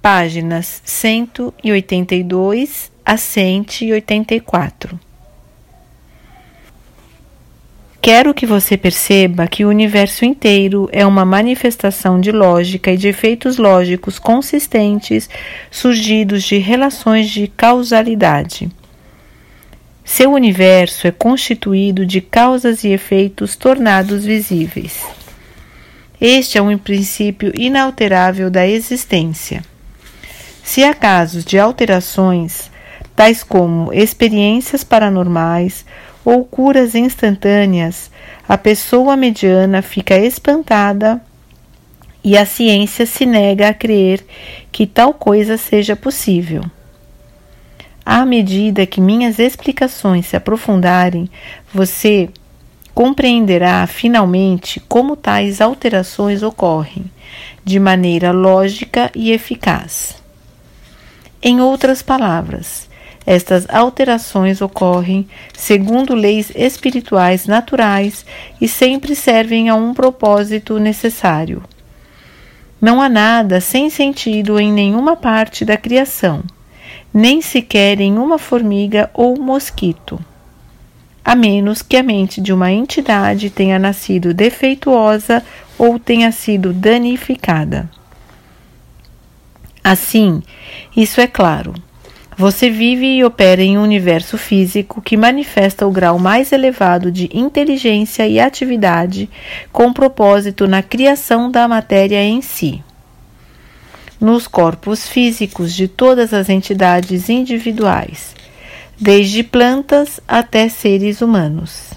páginas 182 a 184. Quero que você perceba que o universo inteiro é uma manifestação de lógica e de efeitos lógicos consistentes surgidos de relações de causalidade. Seu universo é constituído de causas e efeitos tornados visíveis. Este é um princípio inalterável da existência. Se há casos de alterações, tais como experiências paranormais ou curas instantâneas, a pessoa mediana fica espantada e a ciência se nega a crer que tal coisa seja possível. À medida que minhas explicações se aprofundarem, você compreenderá finalmente como tais alterações ocorrem, de maneira lógica e eficaz. Em outras palavras, estas alterações ocorrem segundo leis espirituais naturais e sempre servem a um propósito necessário. Não há nada sem sentido em nenhuma parte da criação, nem sequer em uma formiga ou mosquito, a menos que a mente de uma entidade tenha nascido defeituosa ou tenha sido danificada. Assim, isso é claro. Você vive e opera em um universo físico que manifesta o grau mais elevado de inteligência e atividade com propósito na criação da matéria em si. Nos corpos físicos de todas as entidades individuais, desde plantas até seres humanos.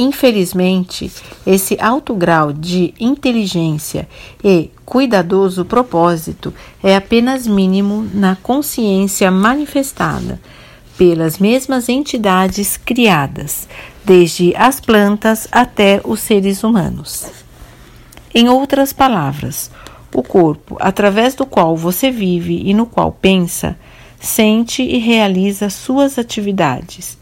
Infelizmente, esse alto grau de inteligência e cuidadoso propósito é apenas mínimo na consciência manifestada pelas mesmas entidades criadas, desde as plantas até os seres humanos. Em outras palavras, o corpo, através do qual você vive e no qual pensa, sente e realiza suas atividades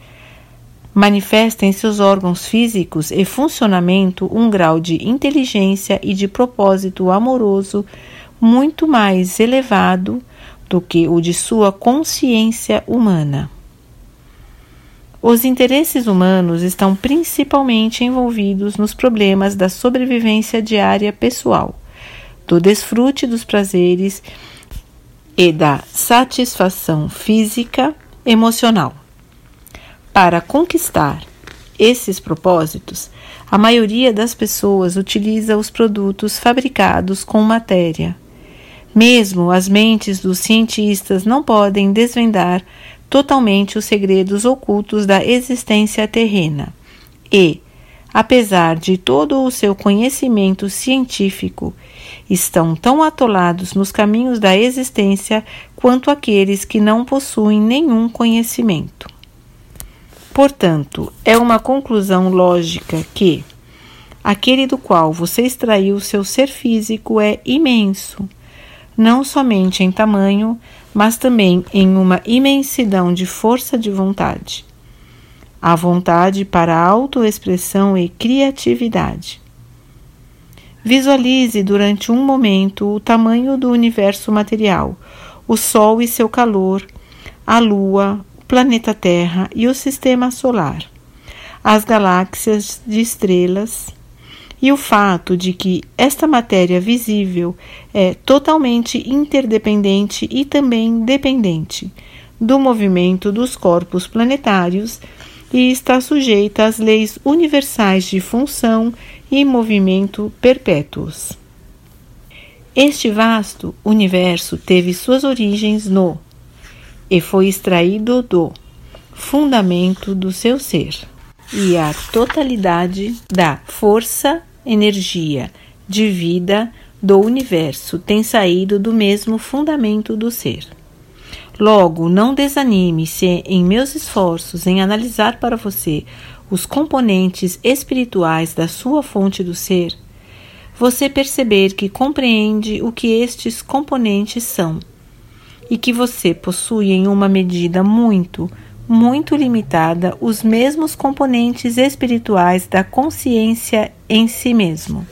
manifesta em seus órgãos físicos e funcionamento um grau de inteligência e de propósito amoroso muito mais elevado do que o de sua consciência humana. Os interesses humanos estão principalmente envolvidos nos problemas da sobrevivência diária pessoal, do desfrute dos prazeres e da satisfação física emocional. Para conquistar esses propósitos, a maioria das pessoas utiliza os produtos fabricados com matéria. Mesmo as mentes dos cientistas não podem desvendar totalmente os segredos ocultos da existência terrena. E, apesar de todo o seu conhecimento científico, estão tão atolados nos caminhos da existência quanto aqueles que não possuem nenhum conhecimento. Portanto, é uma conclusão lógica que aquele do qual você extraiu seu ser físico é imenso, não somente em tamanho, mas também em uma imensidão de força de vontade. A vontade para autoexpressão e criatividade. Visualize durante um momento o tamanho do universo material, o Sol e seu calor, a Lua, planeta Terra e o sistema solar, as galáxias de estrelas e o fato de que esta matéria visível é totalmente interdependente e também dependente do movimento dos corpos planetários e está sujeita às leis universais de função e movimento perpétuos. Este vasto universo teve suas origens no e foi extraído do fundamento do seu ser. E a totalidade da força, energia de vida do universo tem saído do mesmo fundamento do ser. Logo, não desanime se em meus esforços em analisar para você os componentes espirituais da sua fonte do ser, você perceber que compreende o que estes componentes são e que você possui em uma medida muito, muito limitada os mesmos componentes espirituais da consciência em si mesmo.